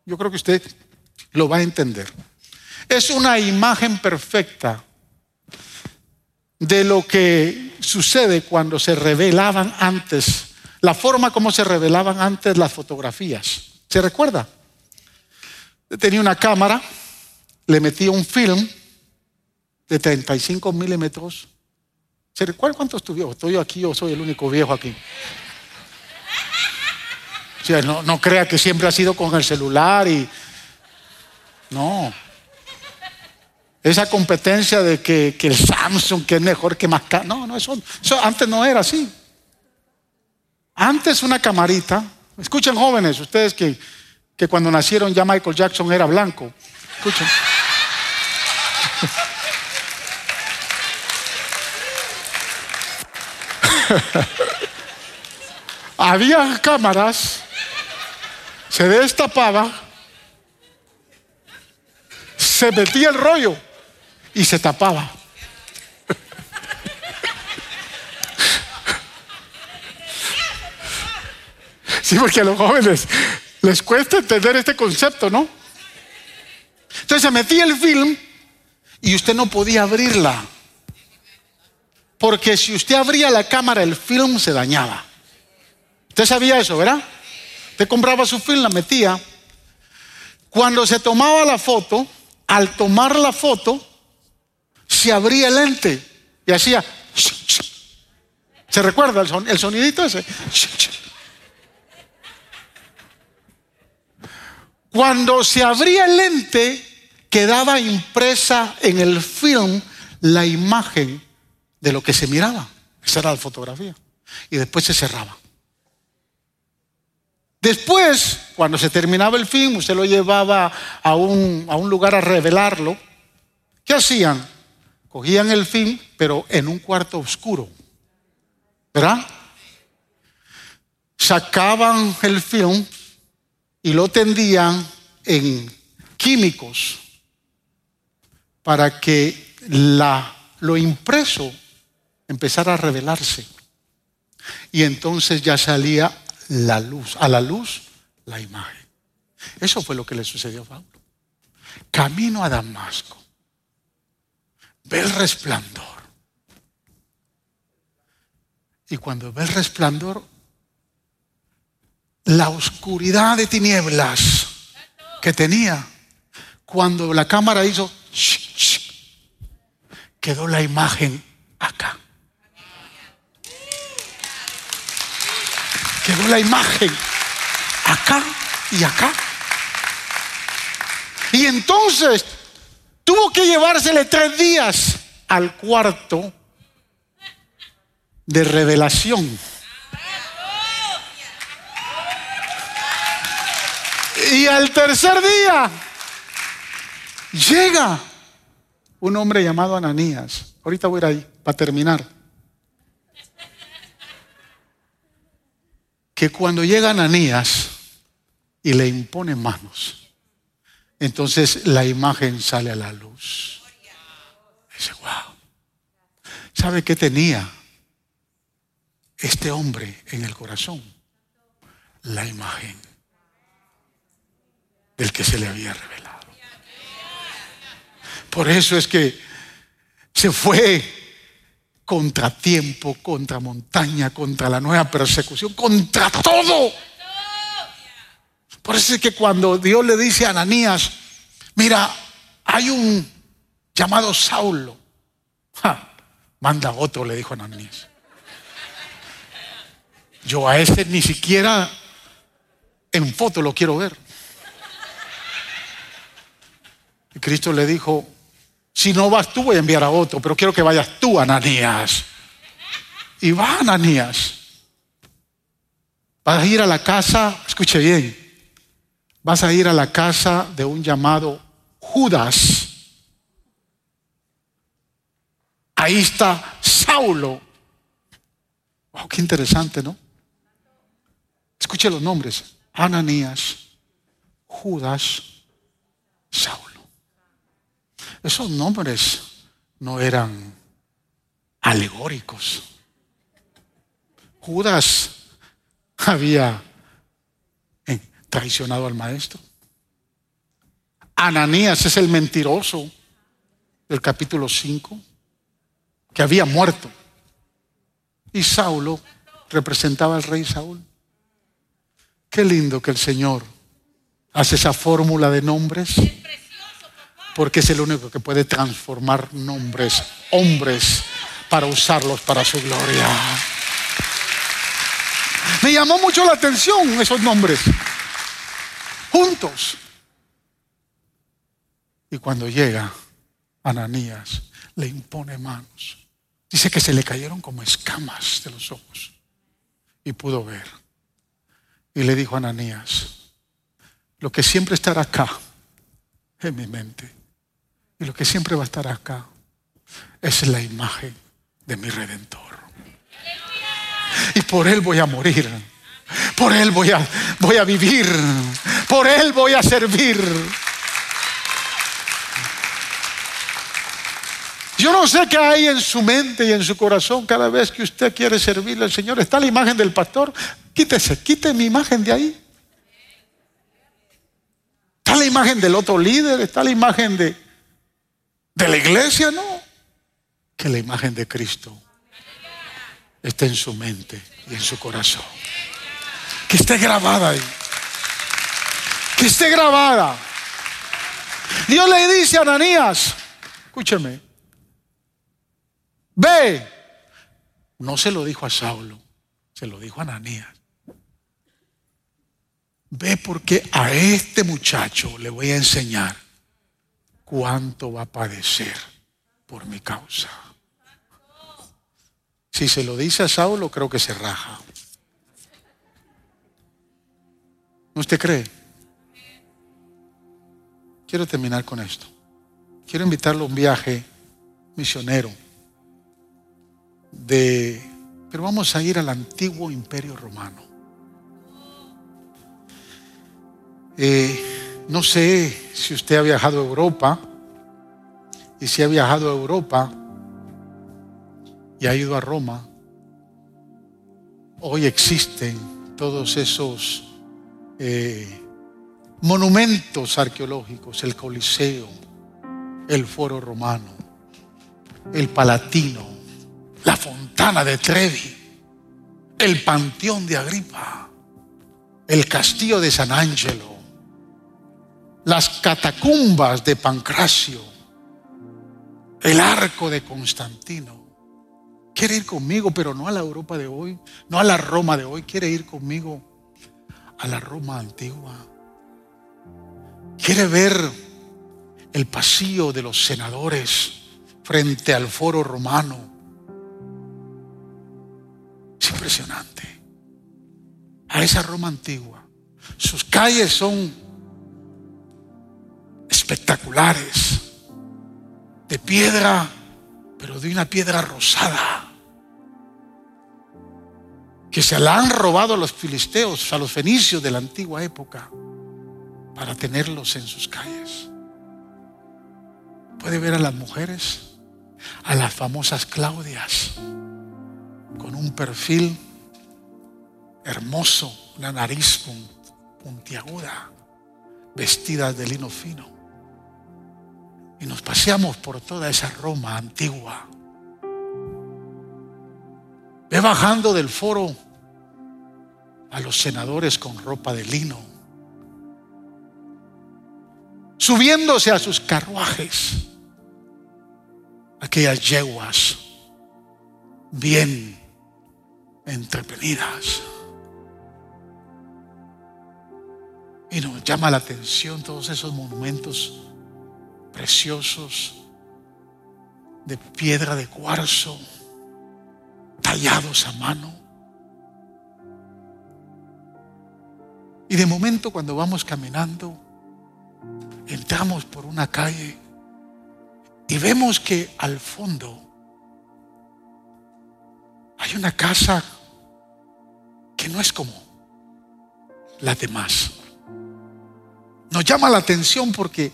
yo creo que usted lo va a entender. Es una imagen perfecta de lo que sucede cuando se revelaban antes, la forma como se revelaban antes las fotografías. ¿Se recuerda? Tenía una cámara, le metía un film de 35 milímetros. ¿Se recuerda cuántos tuvo? Estoy aquí o soy el único viejo aquí no, crea que siempre ha sido con el celular y. No. Esa competencia de que, el Samsung que es mejor que más No, no, eso, eso antes no era así. Antes una camarita. Escuchen jóvenes, ustedes que, que cuando nacieron ya Michael Jackson era blanco. Escuchen. (laughs) Había cámaras se destapaba, se metía el rollo y se tapaba. (laughs) Sí, porque los jóvenes les cuesta entender este concepto, ¿no? Entonces se metía el film y usted no podía abrirla. Porque si usted abría la cámara, el film se dañaba. Usted sabía eso, ¿verdad? Usted compraba su film, la metía. Cuando se tomaba la foto, al tomar la foto, se abría el lente y hacía. ¿Se recuerda el, sonidito ese? Cuando se abría el lente, quedaba impresa en el film la imagen de lo que se miraba. Esa era la fotografía. Y después se cerraba. Después, cuando se terminaba el film, usted lo llevaba a un, a un lugar a revelarlo. ¿Qué hacían? Cogían el film, pero en un cuarto oscuro. ¿Verdad? Sacaban el film y lo tendían en químicos para que la, lo impreso empezara a revelarse. Y entonces ya salía la luz, a la luz la imagen. Eso fue lo que le sucedió a Pablo. Camino a Damasco, ve el resplandor. Y cuando ve el resplandor, la oscuridad de tinieblas que tenía, cuando la cámara hizo, quedó la imagen acá. quedó la imagen acá y acá. Y entonces tuvo que llevársele tres días al cuarto de revelación. Y al tercer día llega un hombre llamado Ananías. Ahorita voy a ir ahí para terminar. que cuando llega Ananías y le impone manos, entonces la imagen sale a la luz. Dice, wow. ¿Sabe qué tenía este hombre en el corazón? La imagen del que se le había revelado. Por eso es que se fue contra tiempo, contra montaña, contra la nueva persecución, contra todo. Por eso es que cuando Dios le dice a Ananías, mira, hay un llamado Saulo, manda otro, le dijo Ananías. Yo a ese ni siquiera en foto lo quiero ver. Cristo le dijo, si no vas tú voy a enviar a otro, pero quiero que vayas tú, Ananías. Y va Ananías. Vas a ir a la casa, escuche bien, vas a ir a la casa de un llamado Judas. Ahí está Saulo. Wow, qué interesante, ¿no? Escuche los nombres. Ananías, Judas, Saulo. Esos nombres no eran alegóricos. Judas había eh, traicionado al maestro. Ananías es el mentiroso del capítulo 5, que había muerto. Y Saulo representaba al rey Saúl. Qué lindo que el Señor hace esa fórmula de nombres, porque es el único que puede transformar nombres, hombres, para usarlos para su gloria. Me llamó mucho la atención esos nombres, juntos. Y cuando llega Ananías, le impone manos. Dice que se le cayeron como escamas de los ojos y pudo ver. Y le dijo a Ananías, lo que siempre estará acá en mi mente y lo que siempre va a estar acá es la imagen de mi redentor. Y por él voy a morir. Por él voy a, voy a vivir. Por él voy a servir. Yo no sé qué hay en su mente y en su corazón cada vez que usted quiere servirle al Señor. Está la imagen del pastor. Quítese, quite mi imagen de ahí. Está la imagen del otro líder, está la imagen de, de la iglesia, no. Que la imagen de Cristo esté en su mente y en su corazón. Que esté grabada ahí. Que esté grabada. Dios le dice a Ananías, escúcheme, Ve. No se lo dijo a Saulo, se lo dijo a Ananías. Ve porque a este muchacho le voy a enseñar cuánto va a padecer por mi causa. Si se lo dice a Saulo, creo que se raja. ¿No usted cree? Quiero terminar con esto. Quiero invitarlo a un viaje misionero de, pero vamos a ir al antiguo imperio romano. Eh, no sé si usted ha viajado a Europa. Y si ha viajado a Europa y ha ido a Roma, hoy existen todos esos eh, monumentos arqueológicos, el Coliseo, el Foro Romano, el Palatino, la fontana de Trevi, el panteón de Agripa, el castillo de San Angelo, las catacumbas de Pancracio, el arco de Constantino. Quiere ir conmigo, pero no a la Europa de hoy, no a la Roma de hoy, quiere ir conmigo a la Roma antigua. Quiere ver el pasillo de los senadores frente al foro romano es impresionante. A esa Roma antigua. Sus calles son espectaculares. De piedra, pero de una piedra rosada. Que se la han robado a los filisteos, a los fenicios de la antigua época, para tenerlos en sus calles. Puede ver a las mujeres, a las famosas Claudias con un perfil hermoso, una nariz puntiaguda, vestida de lino fino. Y nos paseamos por toda esa Roma antigua. Ve bajando del foro a los senadores con ropa de lino, subiéndose a sus carruajes, aquellas yeguas bien entretenidas. Y nos llama la atención todos esos monumentos preciosos de piedra de cuarzo, tallados a mano. Y de momento cuando vamos caminando, entramos por una calle y vemos que al fondo hay una casa que no es como las demás. Nos llama la atención porque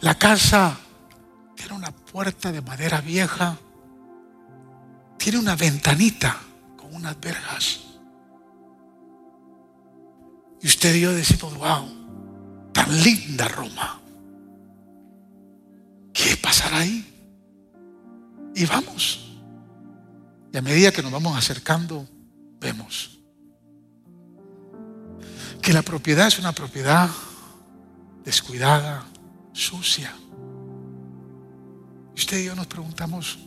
la casa tiene una puerta de madera vieja, tiene una ventanita con unas verjas. Y usted y yo decimos, wow, tan linda Roma. ¿Qué pasará ahí? Y vamos. Y a medida que nos vamos acercando, vemos que la propiedad es una propiedad descuidada, sucia. Usted y yo nos preguntamos,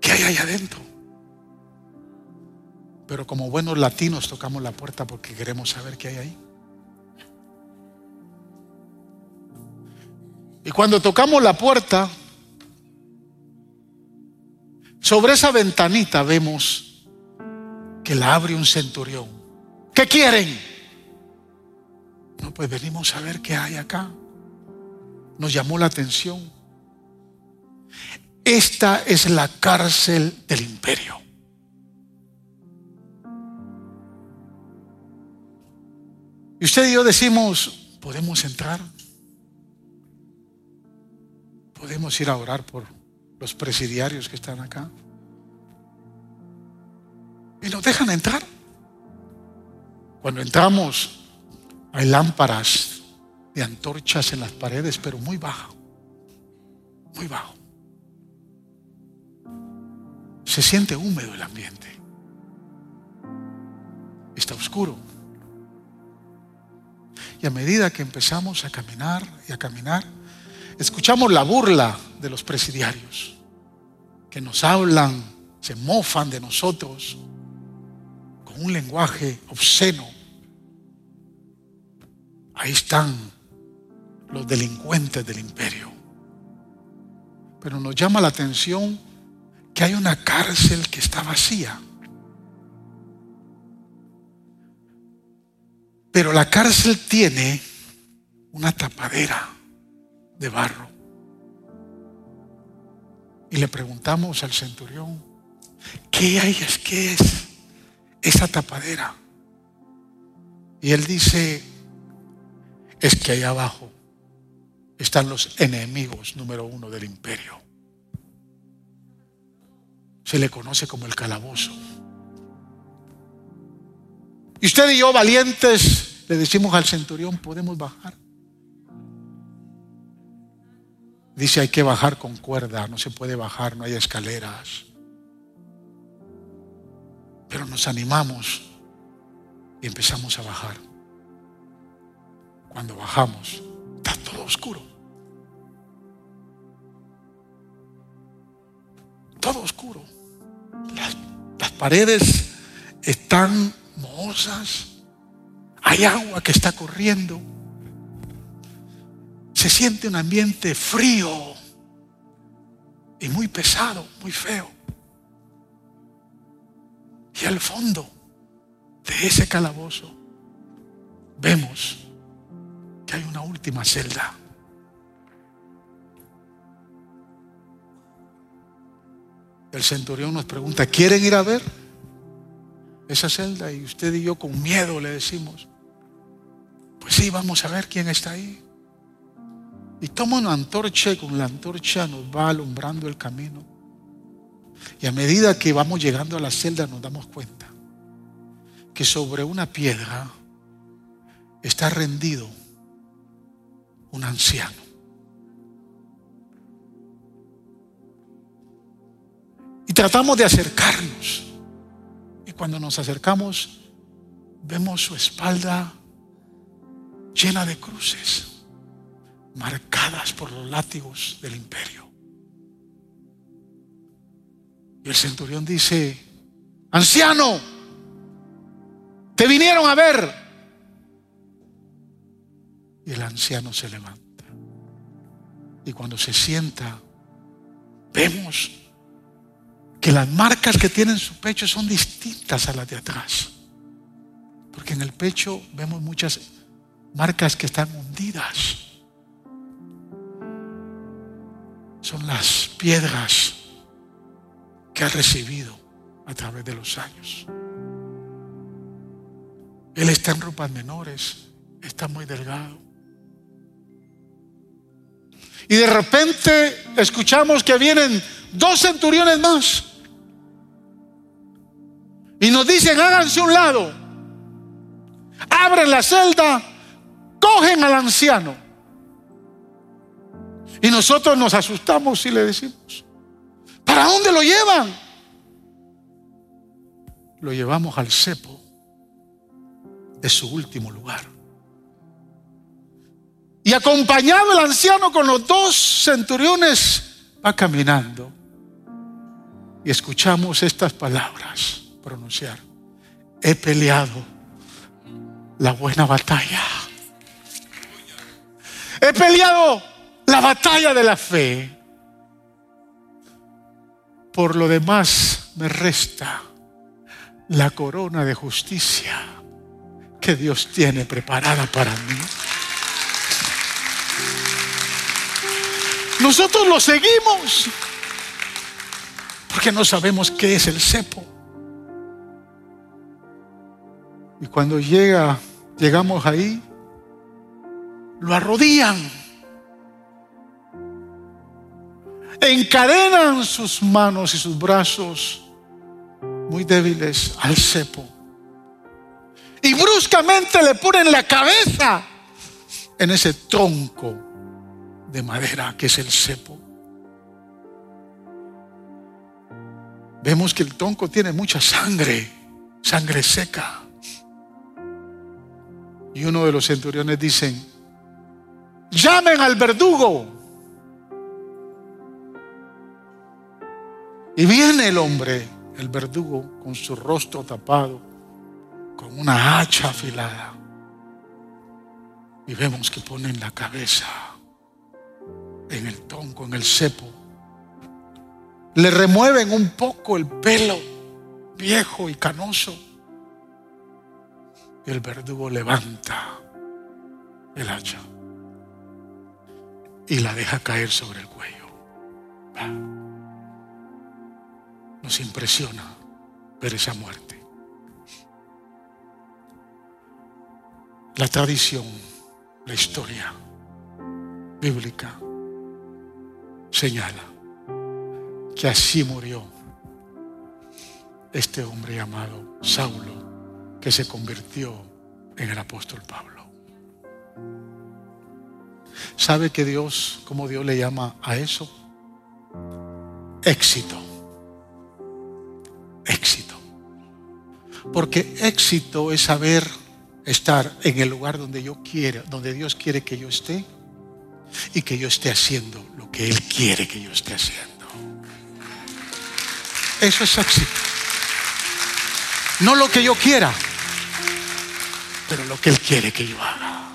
¿qué hay ahí adentro? Pero como buenos latinos tocamos la puerta porque queremos saber qué hay ahí. Y cuando tocamos la puerta, sobre esa ventanita vemos que la abre un centurión. ¿Qué quieren? No, pues venimos a ver qué hay acá. Nos llamó la atención. Esta es la cárcel del imperio. Y usted y yo decimos, ¿podemos entrar? ¿Podemos ir a orar por los presidiarios que están acá? Y nos dejan entrar. Cuando entramos, hay lámparas de antorchas en las paredes, pero muy bajo, muy bajo. Se siente húmedo el ambiente. Está oscuro. Y a medida que empezamos a caminar y a caminar, escuchamos la burla de los presidiarios, que nos hablan, se mofan de nosotros con un lenguaje obsceno Ahí están los delincuentes del imperio. Pero nos llama la atención que hay una cárcel que está vacía. Pero la cárcel tiene una tapadera de barro. Y le preguntamos al centurión, ¿qué hay? ¿Qué es esa tapadera? Y él dice, es que ahí abajo están los enemigos número uno del imperio. Se le conoce como el calabozo. Y usted y yo, valientes, le decimos al centurión, podemos bajar. Dice, hay que bajar con cuerda, no se puede bajar, no hay escaleras. Pero nos animamos y empezamos a bajar. Cuando bajamos, está todo oscuro. Todo oscuro. Las, paredes están mohosas. Hay agua que está corriendo. Se siente un ambiente frío y muy pesado, muy feo. Y al fondo de ese calabozo vemos que hay una última celda. El centurión nos pregunta, ¿quieren ir a ver esa celda? Y usted y yo con miedo le decimos, pues sí, vamos a ver quién está ahí. Y toma una antorcha y con la antorcha nos va alumbrando el camino. Y a medida que vamos llegando a la celda nos damos cuenta que sobre una piedra está rendido un anciano. Y tratamos de acercarnos. Y cuando nos acercamos, vemos su espalda llena de cruces, marcadas por los látigos del imperio. Y el centurión dice, anciano, te vinieron a ver, y el anciano se levanta. Y cuando se sienta, vemos que las marcas que tiene en su pecho son distintas a las de atrás. Porque en el pecho vemos muchas marcas que están hundidas. Son las piedras que ha recibido a través de los años. Él está en ropas menores, está muy delgado. Y de repente escuchamos que vienen dos centuriones más. Y nos dicen, háganse un lado. Abren la celda, cogen al anciano. Y nosotros nos asustamos y le decimos, ¿para dónde lo llevan? Lo llevamos al cepo de su último lugar. Y acompañado el anciano con los dos centuriones, va caminando. Y escuchamos estas palabras pronunciar. He peleado la buena batalla. He peleado la batalla de la fe. Por lo demás me resta la corona de justicia que Dios tiene preparada para mí. Nosotros lo seguimos. Porque no sabemos qué es el cepo. Y cuando llega, llegamos ahí, lo arrodillan, encadenan sus manos y sus brazos muy débiles al cepo. Y bruscamente le ponen la cabeza en ese tronco de madera que es el cepo. Vemos que el tronco tiene mucha sangre, sangre seca. Y uno de los centuriones dicen, llamen al verdugo. Y viene el hombre, el verdugo, con su rostro tapado con una hacha afilada. Y vemos que ponen la cabeza en el tronco, en el cepo. Le remueven un poco el pelo viejo y canoso. El verdugo levanta el hacha y la deja caer sobre el cuello. Nos impresiona ver esa muerte. La tradición, la historia bíblica señala que así murió este hombre llamado Saulo, que se convirtió en el apóstol Pablo. ¿Sabe que Dios, como Dios le llama a eso? Éxito. Éxito. Porque éxito es saber estar en el lugar donde yo quiera, donde Dios quiere que yo esté y que yo esté haciendo lo que Él quiere que yo esté haciendo. Eso es éxito. No lo que yo quiera, pero lo que Él quiere que yo haga.